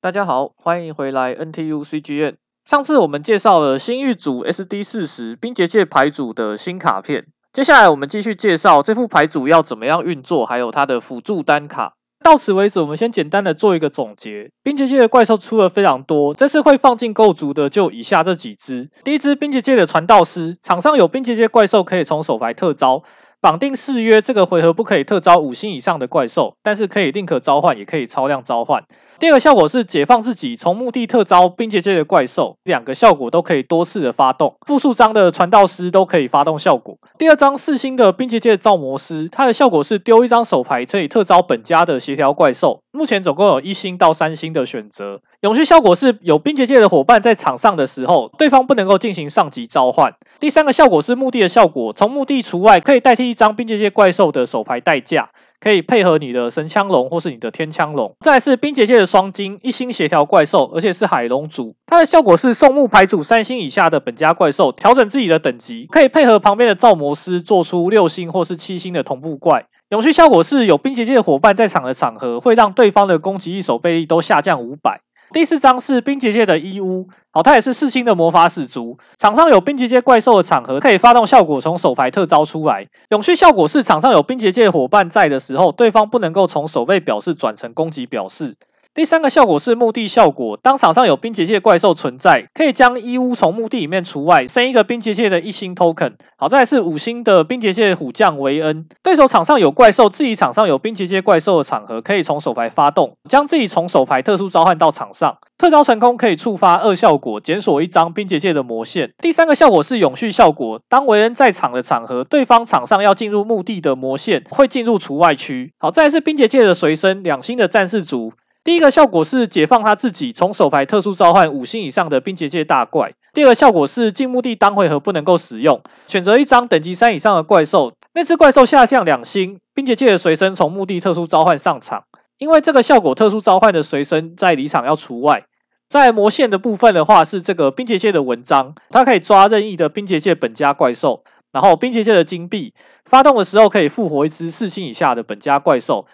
大家好，欢迎回来 NTUCGN。上次我们介绍了新玉组 SD 四十冰结界牌组的新卡片，接下来我们继续介绍这副牌组要怎么样运作，还有它的辅助单卡。到此为止，我们先简单的做一个总结。冰结界的怪兽出了非常多，这次会放进构筑的就以下这几只。第一只冰结界的传道师，场上有冰结界怪兽可以从手牌特招。绑定誓约，这个回合不可以特招五星以上的怪兽，但是可以宁可召唤，也可以超量召唤。第二个效果是解放自己，从墓地特招冰结界的怪兽，两个效果都可以多次的发动。复数张的传道师都可以发动效果。第二张四星的冰结界造魔师，它的效果是丢一张手牌可以特招本家的协调怪兽。目前总共有一星到三星的选择。永续效果是有冰结界的伙伴在场上的时候，对方不能够进行上级召唤。第三个效果是墓地的效果，从墓地除外可以代替一张冰结界怪兽的手牌代价，可以配合你的神枪龙或是你的天枪龙。再来是冰结界的双金一星协调怪兽，而且是海龙族，它的效果是送墓牌组三星以下的本家怪兽调整自己的等级，可以配合旁边的造魔师做出六星或是七星的同步怪。永续效果是有冰结界的伙伴在场的场合，会让对方的攻击力、守备力都下降五百。第四张是冰结界的伊乌，好，它也是四星的魔法使族。场上有冰结界怪兽的场合，可以发动效果从手牌特招出来。永续效果是场上有冰结界伙伴在的时候，对方不能够从守备表示转成攻击表示。第三个效果是墓地效果，当场上有冰结界怪兽存在，可以将伊乌从墓地里面除外，生一个冰结界的一星 token。好，再来是五星的冰结界虎将维恩，对手场上有怪兽，自己场上有冰结界怪兽的场合，可以从手牌发动，将自己从手牌特殊召唤到场上，特招成功可以触发二效果，检索一张冰结界的魔线。第三个效果是永续效果，当维恩在场的场合，对方场上要进入墓地的魔线会进入除外区。好，再来是冰结界的随身两星的战士族。第一个效果是解放他自己，从手牌特殊召唤五星以上的冰结界大怪。第二个效果是进墓地当回合不能够使用，选择一张等级三以上的怪兽，那只怪兽下降两星，冰结界的随身从墓地特殊召唤上场。因为这个效果特殊召唤的随身在离场要除外。在魔线的部分的话是这个冰结界的文章，它可以抓任意的冰结界本家怪兽，然后冰结界的金币发动的时候可以复活一只四星以下的本家怪兽。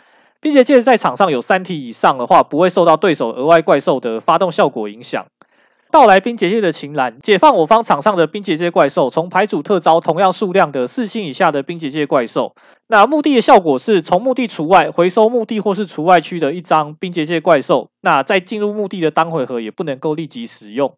冰结界在场上有三体以上的话，不会受到对手额外怪兽的发动效果影响。到来冰结界的晴岚，解放我方场上的冰结界怪兽，从牌组特召同样数量的四星以下的冰结界怪兽。那墓地的效果是从墓地除外，回收墓地或是除外区的一张冰结界怪兽。那在进入墓地的当回合也不能够立即使用。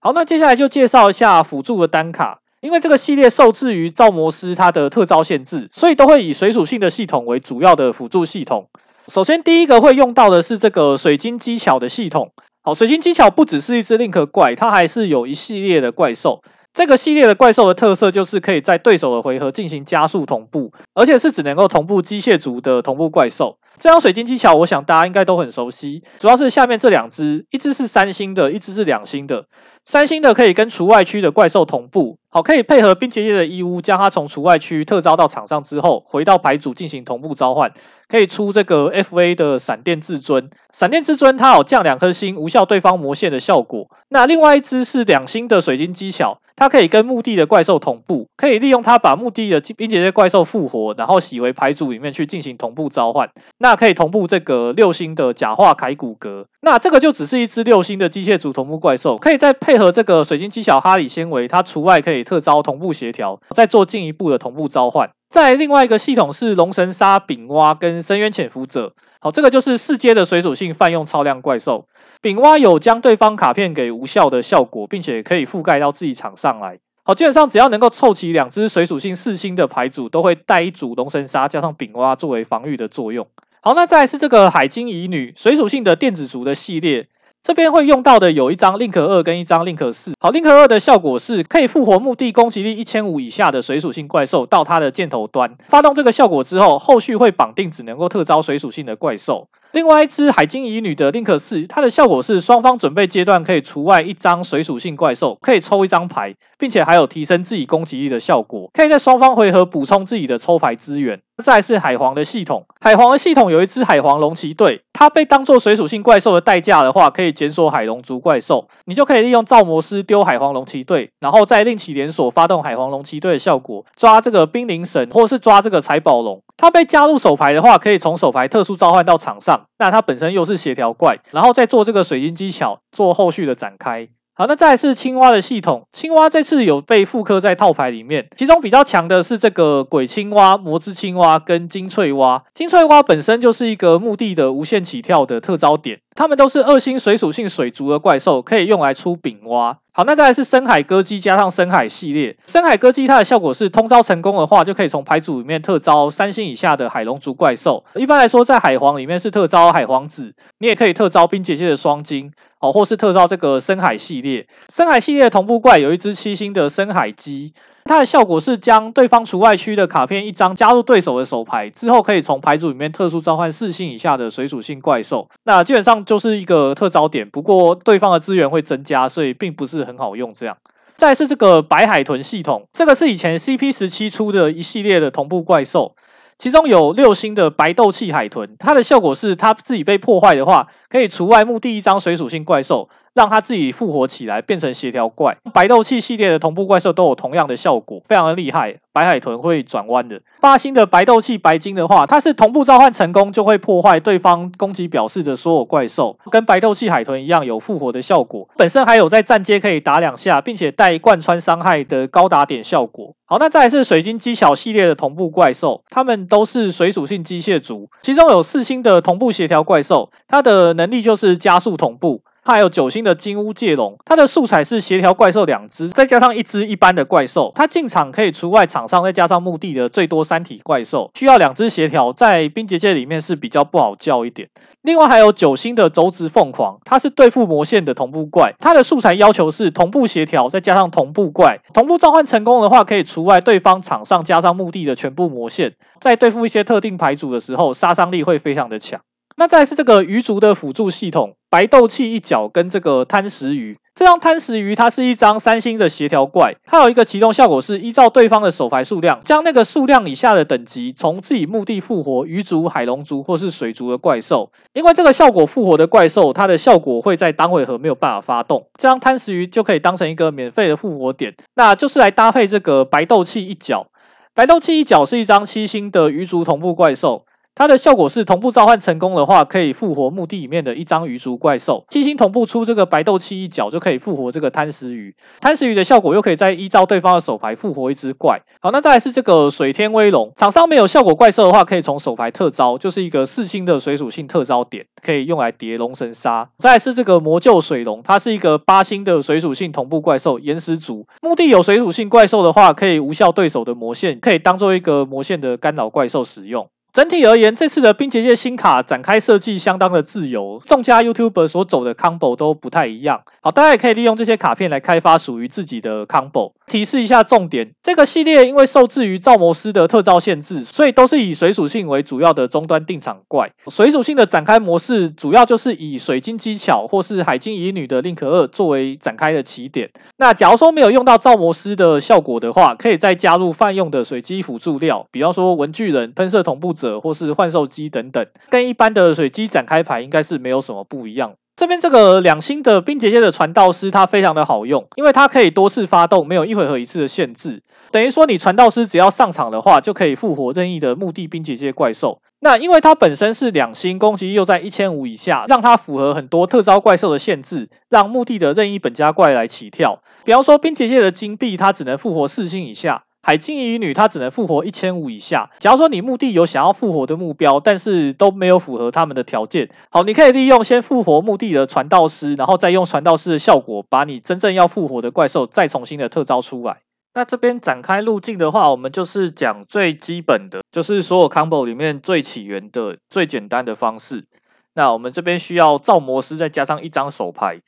好，那接下来就介绍一下辅助的单卡。因为这个系列受制于造魔师它的特招限制，所以都会以水属性的系统为主要的辅助系统。首先，第一个会用到的是这个水晶机巧的系统。好，水晶机巧不只是一只 Link 怪，它还是有一系列的怪兽。这个系列的怪兽的特色就是可以在对手的回合进行加速同步，而且是只能够同步机械族的同步怪兽。这张水晶机巧，我想大家应该都很熟悉，主要是下面这两只，一只是三星的，一只是两星的。三星的可以跟除外区的怪兽同步，好，可以配合冰结界的伊乌，将它从除外区特招到场上之后，回到牌组进行同步召唤，可以出这个 FA 的闪电至尊。闪电至尊它有降两颗星，无效对方魔线的效果。那另外一只是两星的水晶机巧，它可以跟墓地的怪兽同步，可以利用它把墓地的冰结界怪兽复活，然后洗回牌组里面去进行同步召唤。那可以同步这个六星的假化铠骨骼。那这个就只是一只六星的机械组同步怪兽，可以再配配合这个水晶机巧哈里纤维，它除外可以特招同步协调，再做进一步的同步召唤。再另外一个系统是龙神沙丙蛙跟深渊潜伏者，好，这个就是四阶的水属性泛用超量怪兽。丙蛙有将对方卡片给无效的效果，并且可以覆盖到自己场上来。好，基本上只要能够凑齐两只水属性四星的牌组，都会带一组龙神沙加上丙蛙作为防御的作用。好，那再来是这个海晶乙女水属性的电子族的系列，这边会用到的有一张 Link 二跟一张 Link 四。好，Link 二的效果是可以复活墓地攻击力一千五以下的水属性怪兽到它的箭头端，发动这个效果之后，后续会绑定只能够特招水属性的怪兽。另外一只海晶乙女的 Link 四，它的效果是双方准备阶段可以除外一张水属性怪兽，可以抽一张牌，并且还有提升自己攻击力的效果，可以在双方回合补充自己的抽牌资源。再来是海皇的系统，海皇的系统有一只海皇龙骑队，它被当做水属性怪兽的代价的话，可以检索海龙族怪兽，你就可以利用造魔师丢海皇龙骑队，然后再另起连锁发动海皇龙骑队的效果，抓这个冰灵神或是抓这个财宝龙。它被加入手牌的话，可以从手牌特殊召唤到场上，那它本身又是协调怪，然后再做这个水晶机巧做后续的展开。好，那再来是青蛙的系统。青蛙这次有被复刻在套牌里面，其中比较强的是这个鬼青蛙、魔之青蛙跟金脆蛙。金脆蛙本身就是一个墓地的无限起跳的特招点，它们都是二星水属性水族的怪兽，可以用来出丙蛙。好，那再来是深海歌姬加上深海系列。深海歌姬它的效果是通招成功的话，就可以从牌组里面特招三星以下的海龙族怪兽。一般来说，在海皇里面是特招海皇子，你也可以特招冰结界的双金。哦，或是特招这个深海系列，深海系列同步怪有一只七星的深海鸡，它的效果是将对方除外区的卡片一张加入对手的手牌之后，可以从牌组里面特殊召唤四星以下的水属性怪兽。那基本上就是一个特招点，不过对方的资源会增加，所以并不是很好用。这样，再是这个白海豚系统，这个是以前 CP 十七出的一系列的同步怪兽。其中有六星的白斗气海豚，它的效果是它自己被破坏的话，可以除外墓地一张水属性怪兽。让它自己复活起来，变成协调怪。白斗气系列的同步怪兽都有同样的效果，非常的厉害。白海豚会转弯的。八星的白斗气白金的话，它是同步召唤成功就会破坏对方攻击表示的所有怪兽，跟白斗气海豚一样有复活的效果。本身还有在站阶可以打两下，并且带贯穿伤害的高打点效果。好，那再来是水晶机巧系列的同步怪兽，它们都是水属性机械族，其中有四星的同步协调怪兽，它的能力就是加速同步。它还有九星的金乌界龙，它的素材是协调怪兽两只，再加上一只一般的怪兽。它进场可以除外场上，再加上墓地的最多三体怪兽，需要两只协调，在冰结界里面是比较不好叫一点。另外还有九星的轴直凤凰，它是对付魔线的同步怪，它的素材要求是同步协调，再加上同步怪。同步召唤成功的话，可以除外对方场上加上墓地的全部魔线，在对付一些特定牌组的时候，杀伤力会非常的强。那再是这个鱼族的辅助系统，白斗气一角跟这个贪食鱼。这张贪食鱼它是一张三星的协调怪，它有一个启动效果是依照对方的手牌数量，将那个数量以下的等级从自己墓地复活鱼族、海龙族或是水族的怪兽。因为这个效果复活的怪兽，它的效果会在当回合没有办法发动，这张贪食鱼就可以当成一个免费的复活点，那就是来搭配这个白斗气一角。白斗气一角是一张七星的鱼族同步怪兽。它的效果是同步召唤成功的话，可以复活墓地里面的一张鱼族怪兽。七星同步出这个白斗气一角，就可以复活这个贪食鱼。贪食鱼的效果又可以再依照对方的手牌复活一只怪。好，那再来是这个水天威龙，场上没有效果怪兽的话，可以从手牌特招，就是一个四星的水属性特招点，可以用来叠龙神杀。再来是这个魔救水龙，它是一个八星的水属性同步怪兽，岩石族。墓地有水属性怪兽的话，可以无效对手的魔线，可以当做一个魔线的干扰怪兽使用。整体而言，这次的冰结界新卡展开设计相当的自由，众家 YouTuber 所走的 combo 都不太一样。好，大家也可以利用这些卡片来开发属于自己的 combo。提示一下重点，这个系列因为受制于造魔师的特招限制，所以都是以水属性为主要的终端定场怪。水属性的展开模式主要就是以水晶机巧或是海晶乙女的 Link 二作为展开的起点。那假如说没有用到造魔师的效果的话，可以再加入泛用的水机辅助料，比方说文具人、喷射同步者。或是幻兽机等等，跟一般的水机展开牌应该是没有什么不一样。这边这个两星的冰结界的传道师，它非常的好用，因为它可以多次发动，没有一回合一次的限制。等于说你传道师只要上场的话，就可以复活任意的墓地冰结界怪兽。那因为它本身是两星，攻击又在一千五以下，让它符合很多特招怪兽的限制，让墓地的任意本家怪来起跳。比方说冰结界的金币，它只能复活四星以下。海晶乙女她只能复活一千五以下。假如说你墓地有想要复活的目标，但是都没有符合他们的条件，好，你可以利用先复活墓地的传道师，然后再用传道师的效果，把你真正要复活的怪兽再重新的特招出来。那这边展开路径的话，我们就是讲最基本的，就是所有 combo 里面最起源的、最简单的方式。那我们这边需要造魔师再加上一张手牌。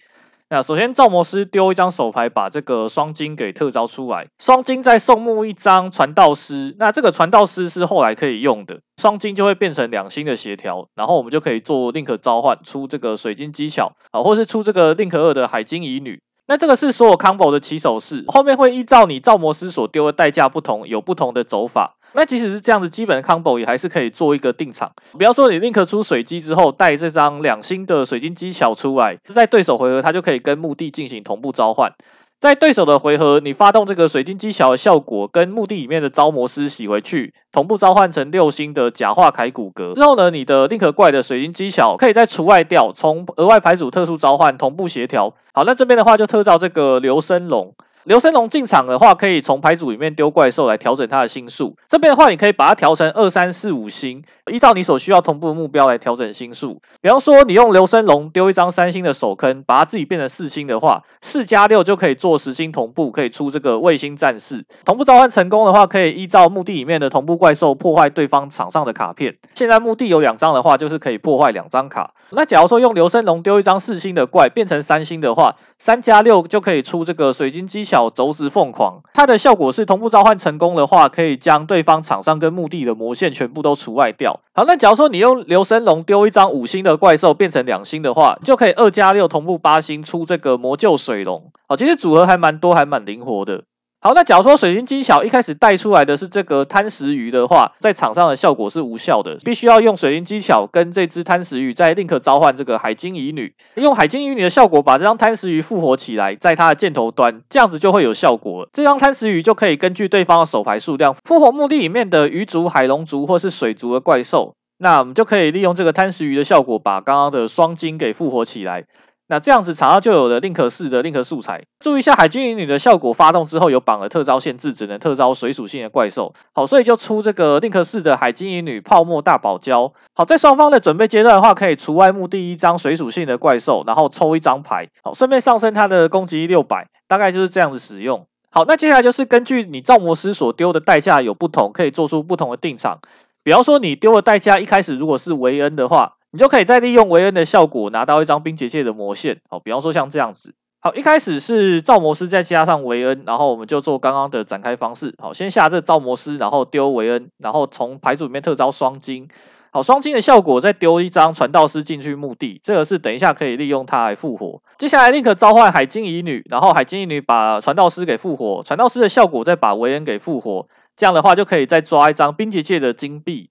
那首先，造魔师丢一张手牌，把这个双金给特招出来。双金再送墓一张传道师，那这个传道师是后来可以用的，双金就会变成两星的协调，然后我们就可以做 link 召唤出这个水晶机巧啊，或是出这个 link 二的海晶乙女。那这个是所有 combo 的起手式，后面会依照你造魔师所丢的代价不同，有不同的走法。那即使是这样子，基本的 combo 也还是可以做一个定场。比方说，你 link 出水机之后，带这张两星的水晶机巧出来，在对手回合，它就可以跟墓地进行同步召唤。在对手的回合，你发动这个水晶机巧的效果，跟墓地里面的招魔师洗回去，同步召唤成六星的假化铠骨骼之后呢，你的 Link 怪的水晶机巧可以再除外掉，从额外牌组特殊召唤同步协调。好，那这边的话就特召这个流声龙。流生龙进场的话，可以从牌组里面丢怪兽来调整它的星数。这边的话，你可以把它调成二三四五星，依照你所需要同步的目标来调整星数。比方说，你用流生龙丢一张三星的手坑，把它自己变成四星的话，四加六就可以做十星同步，可以出这个卫星战士。同步召唤成功的话，可以依照墓地里面的同步怪兽破坏对方场上的卡片。现在墓地有两张的话，就是可以破坏两张卡。那假如说用流生龙丢一张四星的怪变成三星的话，三加六就可以出这个水晶机巧小轴子凤凰。它的效果是同步召唤成功的话，可以将对方场上跟墓地的魔线全部都除外掉。好，那假如说你用流声龙丢一张五星的怪兽变成两星的话，就可以二加六同步八星出这个魔救水龙。好，其实组合还蛮多，还蛮灵活的。好，那假如说水晶机巧一开始带出来的是这个贪食鱼的话，在场上的效果是无效的，必须要用水晶机巧跟这只贪食鱼再 link 召唤这个海晶乙女，用海晶乙女的效果把这张贪食鱼复活起来，在它的箭头端，这样子就会有效果了。这张贪食鱼就可以根据对方的手牌数量，复活墓地里面的鱼族、海龙族或是水族的怪兽，那我们就可以利用这个贪食鱼的效果，把刚刚的双晶给复活起来。那这样子场上就有了 Link 四的 Link 素材。注意一下，海晶乙女的效果发动之后有绑了特招限制，只能特招水属性的怪兽。好，所以就出这个 Link 四的海晶乙女泡沫大堡礁。好，在双方的准备阶段的话，可以除外墓第一张水属性的怪兽，然后抽一张牌。好，顺便上升它的攻击力六百，大概就是这样子使用。好，那接下来就是根据你造魔师所丢的代价有不同，可以做出不同的定场。比方说，你丢的代价一开始如果是维恩的话。你就可以再利用维恩的效果拿到一张冰结界的魔线，好，比方说像这样子，好，一开始是造魔师再加上维恩，然后我们就做刚刚的展开方式，好，先下这造魔师，然后丢维恩，然后从牌组里面特招双金，好，双金的效果再丢一张传道师进去墓地，这个是等一下可以利用它来复活。接下来 Link 召唤海晶乙女，然后海晶乙女把传道师给复活，传道师的效果再把维恩给复活，这样的话就可以再抓一张冰结界的金币。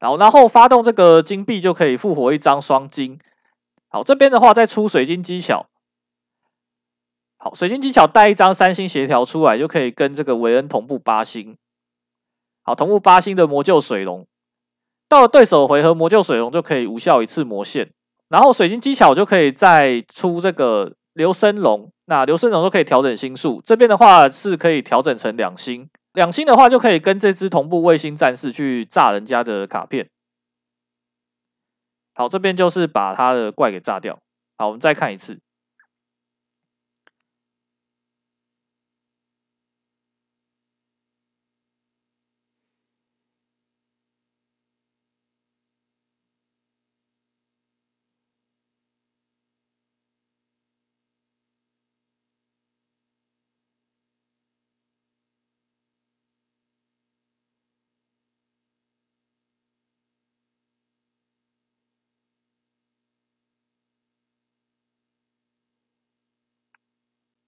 好，然后发动这个金币就可以复活一张双金。好，这边的话再出水晶机巧。好，水晶机巧带一张三星协调出来，就可以跟这个维恩同步八星。好，同步八星的魔救水龙，到了对手回合魔救水龙就可以无效一次魔线。然后水晶技巧就可以再出这个流声龙，那流声龙都可以调整星数，这边的话是可以调整成两星。两星的话，就可以跟这只同步卫星战士去炸人家的卡片。好，这边就是把他的怪给炸掉。好，我们再看一次。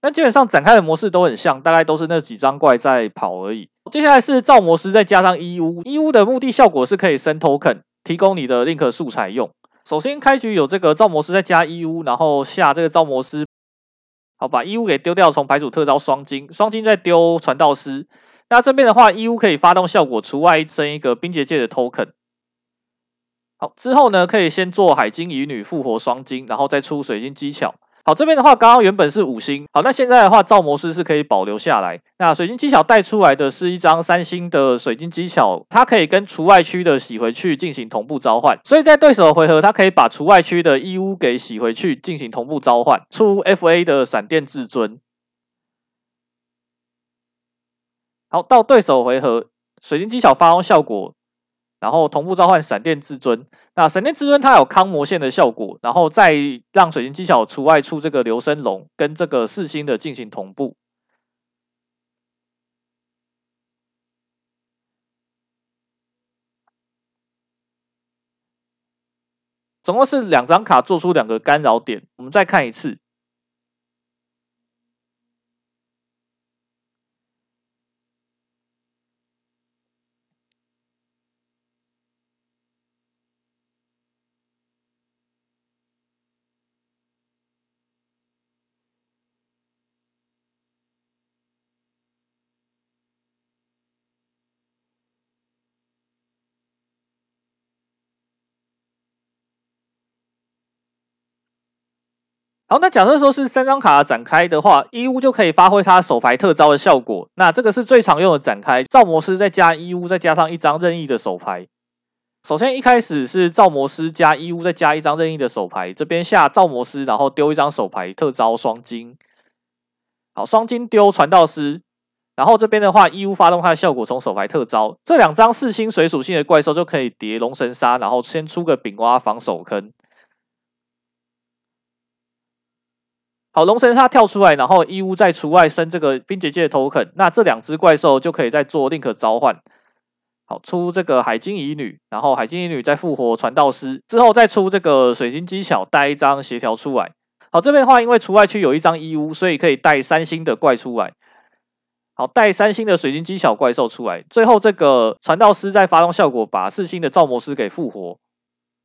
那基本上展开的模式都很像，大概都是那几张怪在跑而已。接下来是造魔师再加上伊乌，伊乌的目的效果是可以升 token，提供你的 link 素材用。首先开局有这个造魔师再加伊乌，然后下这个造魔师，好，把伊乌给丢掉，从牌组特招双晶，双晶再丢传道师。那这边的话，伊乌可以发动效果，除外升一个冰结界的 token。好，之后呢，可以先做海晶乙女复活双晶，然后再出水晶机巧。好，这边的话，刚刚原本是五星，好，那现在的话，造模师是可以保留下来。那水晶机巧带出来的是一张三星的水晶机巧，它可以跟除外区的洗回去进行同步召唤，所以在对手的回合，它可以把除外区的义乌给洗回去进行同步召唤，出 FA 的闪电至尊。好，到对手回合，水晶技巧发动效果。然后同步召唤闪电至尊，那闪电至尊它有康魔线的效果，然后再让水晶机巧除外出这个流声龙跟这个四星的进行同步，总共是两张卡做出两个干扰点，我们再看一次。好，那假设说是三张卡展开的话，伊乌就可以发挥它手牌特招的效果。那这个是最常用的展开，造魔师再加伊乌，再加上一张任意的手牌。首先一开始是造魔师加伊乌，再加一张任意的手牌。这边下造魔师，然后丢一张手牌特招双金。好，双金丢传道师。然后这边的话，伊乌发动它的效果，从手牌特招这两张四星水属性的怪兽就可以叠龙神杀，然后先出个丙蛙防守坑。好，龙神杀跳出来，然后伊乌再除外升这个冰结界的 token，那这两只怪兽就可以再做 link 召唤。好，出这个海晶乙女，然后海晶乙女再复活传道师，之后再出这个水晶机巧带一张协调出来。好，这边的话，因为除外区有一张伊乌，所以可以带三星的怪出来。好，带三星的水晶机巧怪兽出来，最后这个传道师再发动效果，把四星的造魔师给复活，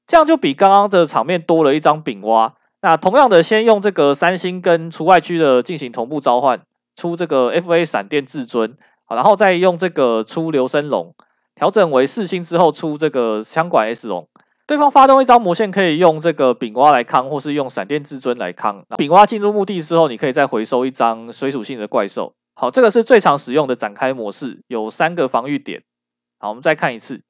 这样就比刚刚的场面多了一张饼蛙。那同样的，先用这个三星跟除外区的进行同步召唤，出这个 FA 闪电至尊，好，然后再用这个出流生龙，调整为四星之后出这个枪管 S 龙。对方发动一张魔线，可以用这个丙蛙来扛，或是用闪电至尊来扛。丙蛙进入墓地之后，你可以再回收一张水属性的怪兽。好，这个是最常使用的展开模式，有三个防御点。好，我们再看一次。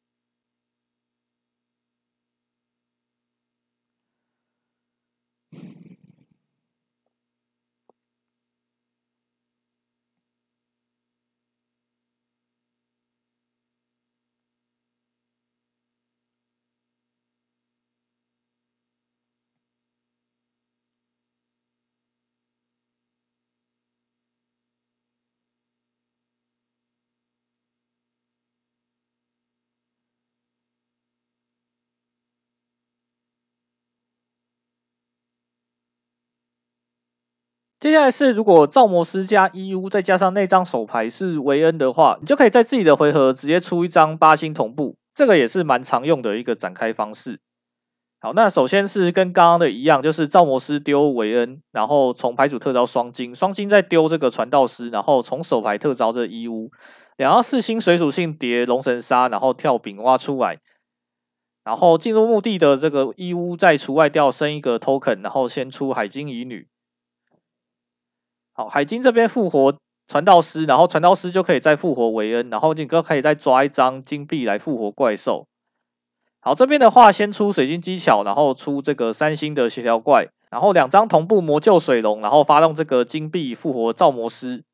接下来是，如果造魔师加伊乌再加上那张手牌是维恩的话，你就可以在自己的回合直接出一张八星同步，这个也是蛮常用的一个展开方式。好，那首先是跟刚刚的一样，就是造魔师丢维恩，然后从牌组特招双金，双金再丢这个传道师，然后从手牌特招这伊乌，两张四星水属性叠龙神杀，然后跳饼蛙出来，然后进入墓地的这个伊乌再除外掉升一个 token，然后先出海晶乙女。好，海晶这边复活传道师，然后传道师就可以再复活维恩，然后你哥可以再抓一张金币来复活怪兽。好，这边的话先出水晶机巧，然后出这个三星的协调怪，然后两张同步魔救水龙，然后发动这个金币复活造魔师。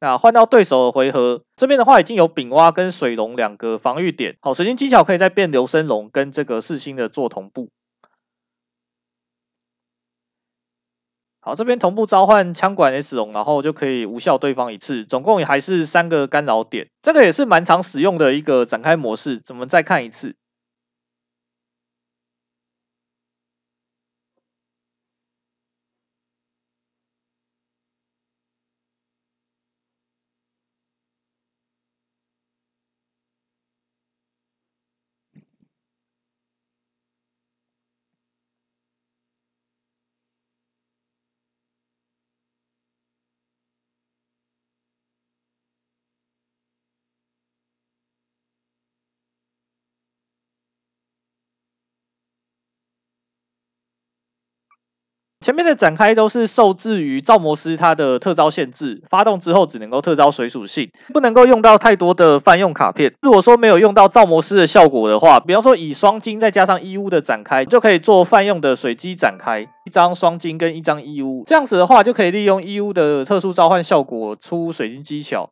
那换到对手的回合，这边的话已经有丙蛙跟水龙两个防御点。好，水晶机巧可以再变流生龙，跟这个四星的做同步。好，这边同步召唤枪管 S 龙，然后就可以无效对方一次，总共也还是三个干扰点，这个也是蛮常使用的一个展开模式。我们再看一次。前面的展开都是受制于造魔师它的特招限制，发动之后只能够特招水属性，不能够用到太多的泛用卡片。如果说没有用到造魔师的效果的话，比方说以双金再加上伊乌的展开，就可以做泛用的水机展开，一张双金跟一张伊乌，这样子的话就可以利用伊乌的特殊召唤效果出水晶技巧。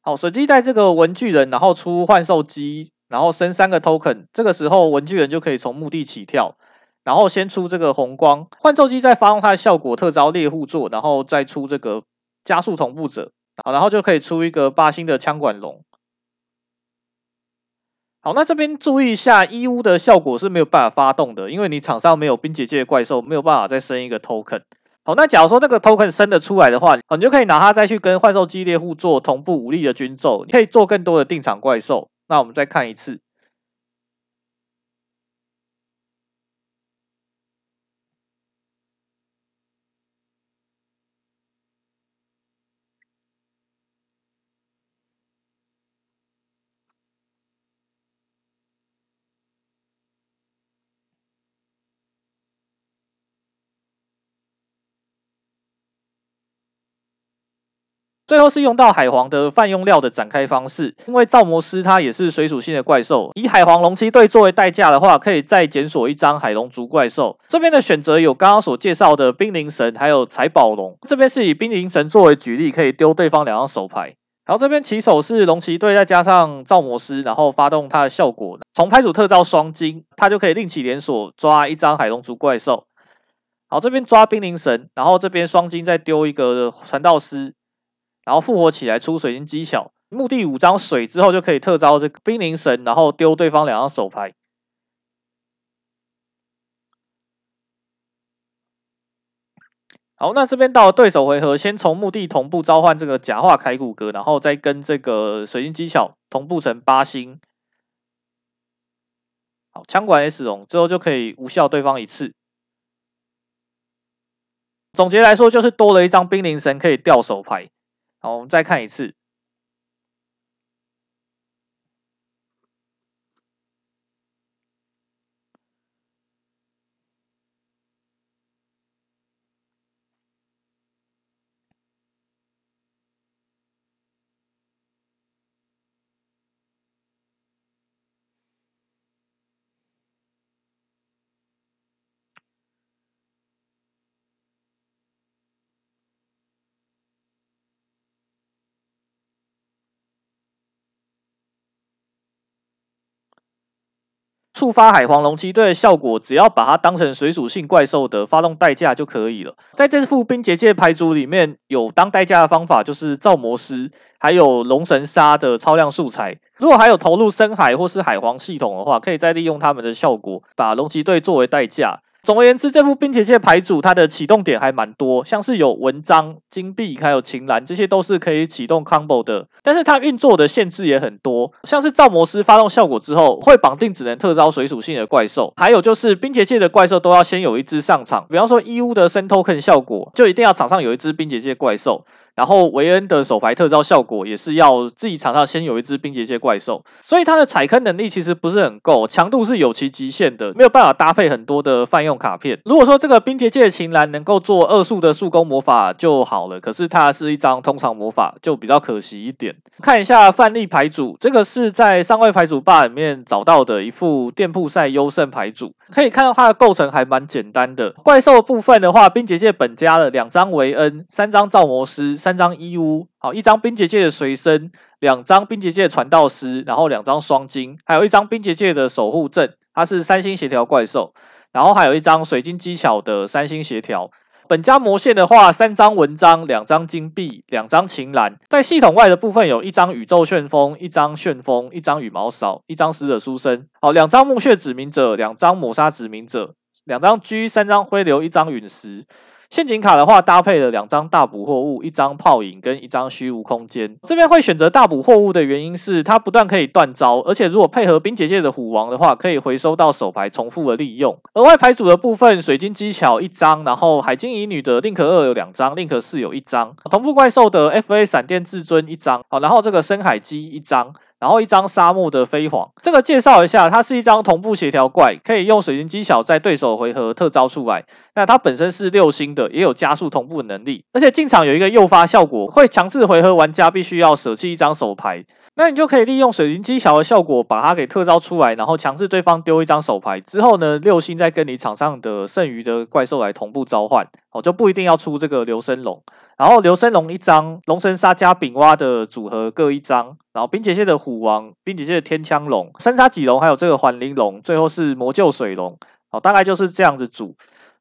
好，水机带这个文具人，然后出幻兽机。然后升三个 token，这个时候文具人就可以从墓地起跳，然后先出这个红光，幻兽机再发动它的效果特招猎户座，然后再出这个加速同步者，好，然后就可以出一个八星的枪管龙。好，那这边注意一下，伊乌的效果是没有办法发动的，因为你场上没有冰结界怪兽，没有办法再升一个 token。好，那假如说那个 token 升得出来的话，你就可以拿它再去跟幻兽机猎户座同步武力的军咒，你可以做更多的定场怪兽。那我们再看一次。最后是用到海皇的泛用料的展开方式，因为造魔师它也是水属性的怪兽，以海皇龙骑队作为代价的话，可以再检索一张海龙族怪兽。这边的选择有刚刚所介绍的冰灵神，还有财宝龙。这边是以冰灵神作为举例，可以丢对方两张手牌。然后这边起手是龙骑队再加上造魔师，然后发动它的效果，从牌组特召双金，它就可以另起连锁抓一张海龙族怪兽。好，这边抓冰灵神，然后这边双金再丢一个传道师。然后复活起来出水晶技巧，墓地五张水之后就可以特招这个冰灵神，然后丢对方两张手牌。好，那这边到了对手回合，先从墓地同步召唤这个假化铠骨骼，然后再跟这个水晶技巧同步成八星。好，枪管 S 龙之后就可以无效对方一次。总结来说，就是多了一张冰灵神可以掉手牌。好，我们再看一次。触发海皇龙骑队的效果，只要把它当成水属性怪兽的发动代价就可以了。在这副冰结界牌组里面有当代价的方法，就是造魔师，还有龙神杀的超量素材。如果还有投入深海或是海皇系统的话，可以再利用他们的效果，把龙骑队作为代价。总而言之，这副冰结界牌组它的启动点还蛮多，像是有文章、金币，还有琴兰，这些都是可以启动 combo 的。但是它运作的限制也很多，像是造魔师发动效果之后，会绑定只能特招水属性的怪兽，还有就是冰结界的怪兽都要先有一只上场，比方说伊乌的生 token 效果，就一定要场上有一只冰结界怪兽。然后维恩的手牌特招效果也是要自己场上先有一只冰结界怪兽，所以它的踩坑能力其实不是很够，强度是有其极限的，没有办法搭配很多的泛用卡片。如果说这个冰结界的琴兰能够做二速的速攻魔法就好了，可是它是一张通常魔法，就比较可惜一点。看一下范例牌组，这个是在上位牌组吧里面找到的一副店铺赛优胜牌组，可以看到它的构成还蛮简单的。怪兽部分的话，冰结界本家的两张维恩，三张造魔师，三张伊乌，好，一张冰结界的随身，两张冰结界传道师，然后两张双晶，还有一张冰结界的守护阵，它是三星协调怪兽，然后还有一张水晶技巧的三星协调。本家魔线的话，三张文章，两张金币，两张晴岚。在系统外的部分，有一张宇宙旋风，一张旋风，一张羽毛扫，一张死者书生，好，两张墓穴指明者，两张抹杀指明者，两张 G，三张灰流，一张陨石。陷阱卡的话，搭配了两张大补货物，一张泡影跟一张虚无空间。这边会选择大补货物的原因是，它不但可以断招，而且如果配合冰结界的虎王的话，可以回收到手牌重复的利用。额外牌组的部分，水晶技巧一张，然后海晶乙女的 Link 二有两张，Link 四有一张，同步怪兽的 FA 闪电至尊一张，好，然后这个深海机一张。然后一张沙漠的飞黄，这个介绍一下，它是一张同步协调怪，可以用水晶技巧在对手回合特招出来。那它本身是六星的，也有加速同步能力，而且进场有一个诱发效果，会强制回合玩家必须要舍弃一张手牌。那你就可以利用水晶技巧的效果，把它给特招出来，然后强制对方丢一张手牌。之后呢，六星再跟你场上的剩余的怪兽来同步召唤，哦，就不一定要出这个流生龙。然后流生龙一张，龙神杀加丙蛙的组合各一张。然后冰结界的虎王，冰结界的天枪龙，三叉戟龙，还有这个环灵龙，最后是魔救水龙。哦，大概就是这样子组。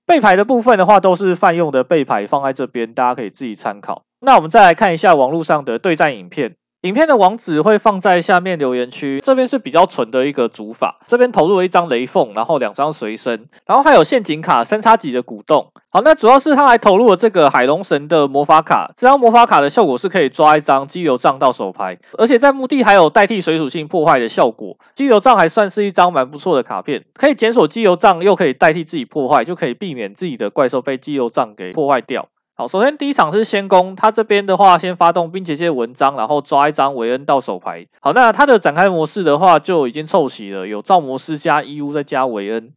备牌的部分的话，都是泛用的备牌，放在这边，大家可以自己参考。那我们再来看一下网络上的对战影片。影片的网址会放在下面留言区，这边是比较纯的一个组法。这边投入了一张雷凤，然后两张随身，然后还有陷阱卡三叉戟的鼓动。好，那主要是他还投入了这个海龙神的魔法卡，这张魔法卡的效果是可以抓一张激流杖到手牌，而且在墓地还有代替水属性破坏的效果。激流杖还算是一张蛮不错的卡片，可以检索激流杖，又可以代替自己破坏，就可以避免自己的怪兽被激流杖给破坏掉。好，首先第一场是先攻，他这边的话先发动冰结界文章，然后抓一张维恩到手牌。好，那他的展开模式的话就已经凑齐了，有造魔师加伊乌再加维恩。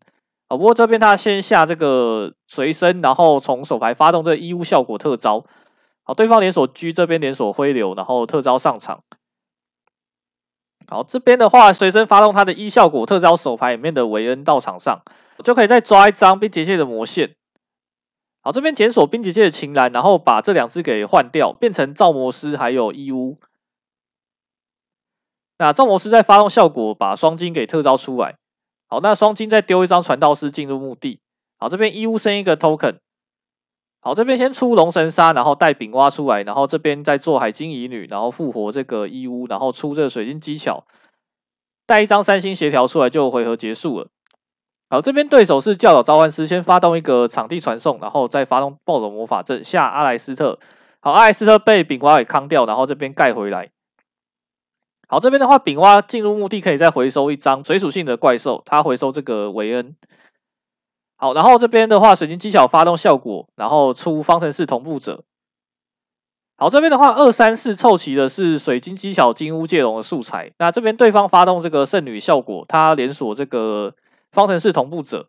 啊，不过这边他先下这个随身，然后从手牌发动这个伊乌效果特招。好，对方连锁狙这边连锁灰流，然后特招上场。好，这边的话随身发动他的 E 效果，特招手牌里面的维恩到场上，就可以再抓一张冰结界的魔线。好，这边检索冰结界的晴岚，然后把这两只给换掉，变成造魔师还有伊乌。那造魔师在发动效果，把双金给特招出来。好，那双金再丢一张传道师进入墓地。好，这边伊乌升一个 token。好，这边先出龙神沙，然后带饼蛙出来，然后这边再做海晶乙女，然后复活这个伊乌，然后出这个水晶机巧，带一张三星协调出来，就回合结束了。好，这边对手是教导召唤师，先发动一个场地传送，然后再发动暴走魔法阵下阿莱斯特。好，阿莱斯特被丙蛙给扛掉，然后这边盖回来。好，这边的话，丙蛙进入墓地可以再回收一张水属性的怪兽，它回收这个维恩。好，然后这边的话，水晶机巧发动效果，然后出方程式同步者。好，这边的话，二三四凑齐的是水晶机巧金乌界龙的素材。那这边对方发动这个圣女效果，它连锁这个方程式同步者。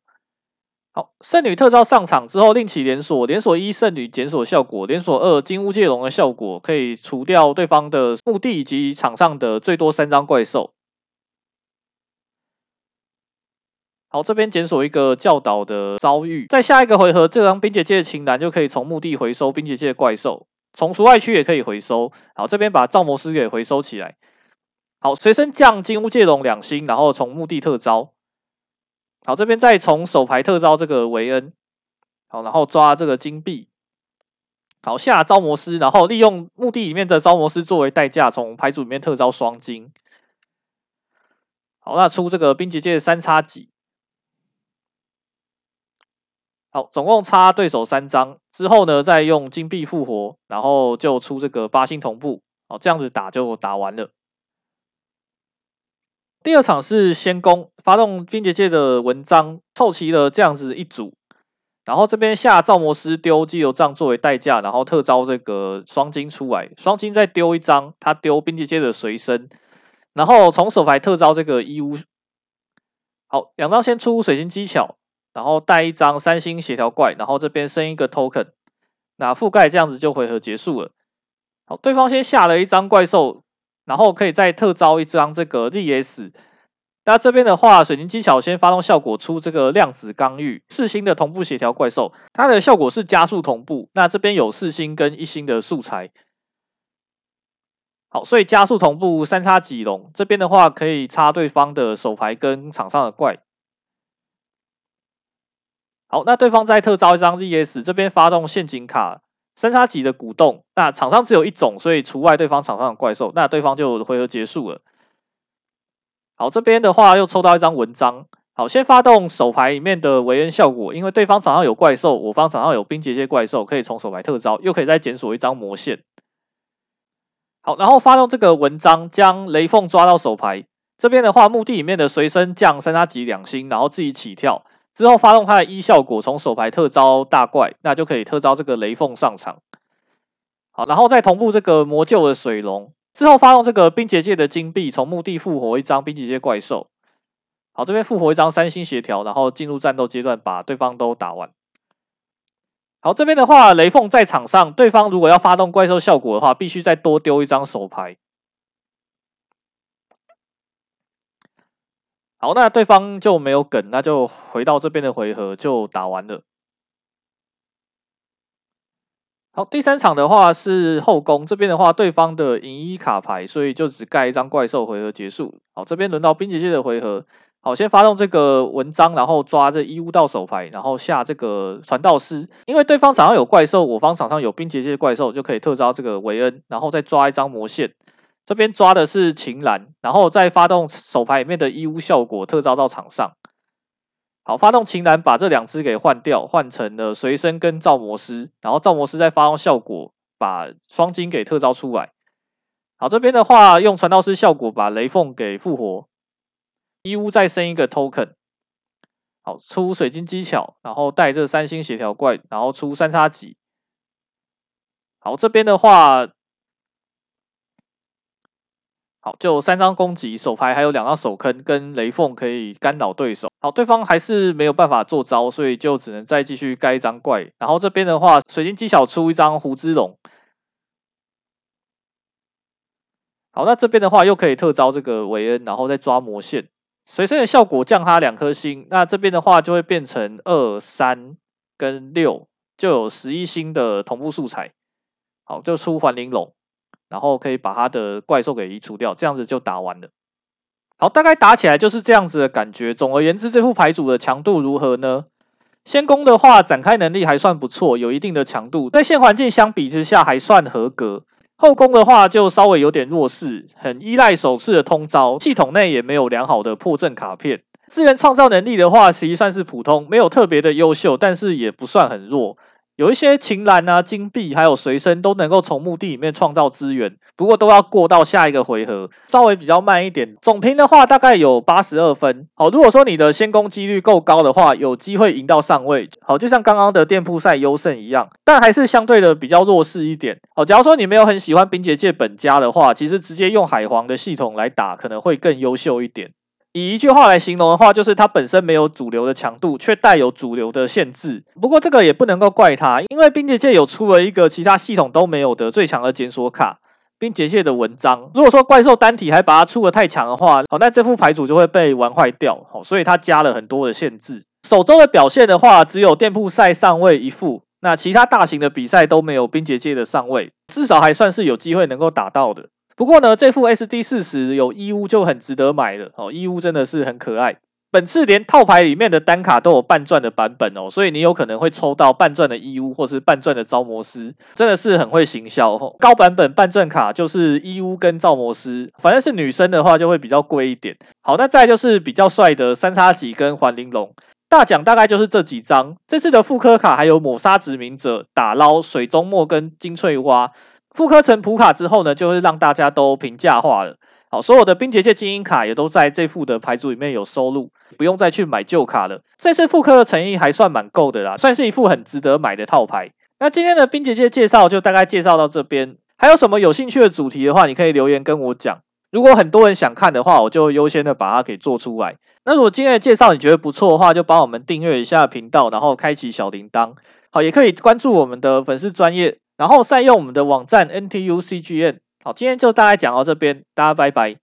好，圣女特招上场之后，另起连锁，连锁一圣女检索效果，连锁二金乌界龙的效果，可以除掉对方的墓地以及场上的最多三张怪兽。好，这边检索一个教导的遭遇，在下一个回合，这张冰结界的晴岚就可以从墓地回收冰结界的怪兽，从除外区也可以回收。好，这边把造魔师给回收起来。好，随身降金乌界龙两星，然后从墓地特招。好，这边再从手牌特招这个维恩。好，然后抓这个金币。好，下招魔师，然后利用墓地里面的招魔师作为代价，从牌组里面特招双金。好，那出这个冰结界三叉戟。好，总共差对手三张之后呢，再用金币复活，然后就出这个八星同步。好，这样子打就打完了。第二场是先攻，发动冰结界的文章，凑齐了这样子一组。然后这边下造魔师丢机油杖作为代价，然后特招这个双金出来，双金再丢一张，他丢冰结界的随身，然后从手牌特招这个伊乌。好，两张先出水晶机巧。然后带一张三星协调怪，然后这边升一个 token，那覆盖这样子就回合结束了。好，对方先下了一张怪兽，然后可以再特招一张这个 ZS。那这边的话，水晶机巧先发动效果出这个量子刚玉四星的同步协调怪兽，它的效果是加速同步。那这边有四星跟一星的素材。好，所以加速同步三叉戟龙这边的话，可以插对方的手牌跟场上的怪。好，那对方再特招一张 ZS，这边发动陷阱卡三叉戟的鼓动，那场上只有一种，所以除外对方场上的怪兽，那对方就回合结束了。好，这边的话又抽到一张文章，好，先发动手牌里面的维恩效果，因为对方场上有怪兽，我方场上有冰结界怪兽，可以从手牌特招，又可以再检索一张魔线。好，然后发动这个文章，将雷凤抓到手牌，这边的话墓地里面的随身降三叉戟两星，然后自己起跳。之后发动它的一效果，从手牌特招大怪，那就可以特招这个雷凤上场。好，然后再同步这个魔救的水龙。之后发动这个冰结界的金币，从墓地复活一张冰结界怪兽。好，这边复活一张三星协调，然后进入战斗阶段，把对方都打完。好，这边的话，雷凤在场上，对方如果要发动怪兽效果的话，必须再多丢一张手牌。好，那对方就没有梗，那就回到这边的回合就打完了。好，第三场的话是后攻，这边的话对方的银一卡牌，所以就只盖一张怪兽，回合结束。好，这边轮到冰结界的回合。好，先发动这个文章，然后抓这伊乌到手牌，然后下这个传道师。因为对方场上有怪兽，我方场上有冰结界怪兽，就可以特招这个维恩，然后再抓一张魔线。这边抓的是晴岚，然后再发动手牌里面的伊乌效果特招到场上。好，发动晴岚把这两只给换掉，换成了随身跟造魔师，然后造魔师再发动效果把双金给特招出来。好，这边的话用传道师效果把雷凤给复活，伊乌再生一个 token。好，出水晶机巧，然后带这三星协调怪，然后出三叉戟。好，这边的话。好，就三张攻击手牌，还有两张手坑跟雷凤可以干扰对手。好，对方还是没有办法做招，所以就只能再继续盖一张怪。然后这边的话，水晶技巧出一张胡之龙。好，那这边的话又可以特招这个韦恩，然后再抓魔线。随身的效果降他两颗星，那这边的话就会变成二三跟六，就有十一星的同步素材。好，就出环玲珑。然后可以把他的怪兽给移除掉，这样子就打完了。好，大概打起来就是这样子的感觉。总而言之，这副牌组的强度如何呢？先攻的话，展开能力还算不错，有一定的强度，在现环境相比之下还算合格。后攻的话就稍微有点弱势，很依赖首次的通招，系统内也没有良好的破阵卡片。资源创造能力的话，其实算是普通，没有特别的优秀，但是也不算很弱。有一些琴兰啊、金币还有随身都能够从墓地里面创造资源，不过都要过到下一个回合，稍微比较慢一点。总评的话大概有八十二分。好，如果说你的先攻几率够高的话，有机会赢到上位。好，就像刚刚的店铺赛优胜一样，但还是相对的比较弱势一点。好，假如说你没有很喜欢冰结界本家的话，其实直接用海皇的系统来打可能会更优秀一点。以一句话来形容的话，就是它本身没有主流的强度，却带有主流的限制。不过这个也不能够怪它，因为冰结界有出了一个其他系统都没有的最强的检索卡——冰结界的文章。如果说怪兽单体还把它出的太强的话，好，那这副牌组就会被玩坏掉。好，所以它加了很多的限制。首周的表现的话，只有店铺赛上位一副，那其他大型的比赛都没有冰结界的上位，至少还算是有机会能够打到的。不过呢，这副 SD 四十有伊乌就很值得买了哦，伊乌真的是很可爱。本次连套牌里面的单卡都有半钻的版本哦，所以你有可能会抽到半钻的伊乌或是半钻的招魔师，真的是很会行销哦。高版本半钻卡就是伊乌跟造魔师，反正是女生的话就会比较贵一点。好，那再就是比较帅的三叉戟跟环玲珑，大奖大概就是这几张。这次的复刻卡还有抹杀殖民者、打捞、水中墨跟金翠花。复刻成普卡之后呢，就会让大家都平价化了。好，所有的冰结界精英卡也都在这副的牌组里面有收录，不用再去买旧卡了。这次复刻的诚意还算蛮够的啦，算是一副很值得买的套牌。那今天的冰结界介绍就大概介绍到这边，还有什么有兴趣的主题的话，你可以留言跟我讲。如果很多人想看的话，我就优先的把它给做出来。那如果今天的介绍你觉得不错的话，就帮我们订阅一下频道，然后开启小铃铛。好，也可以关注我们的粉丝专业。然后善用我们的网站 ntu cgn。好，今天就大概讲到这边，大家拜拜。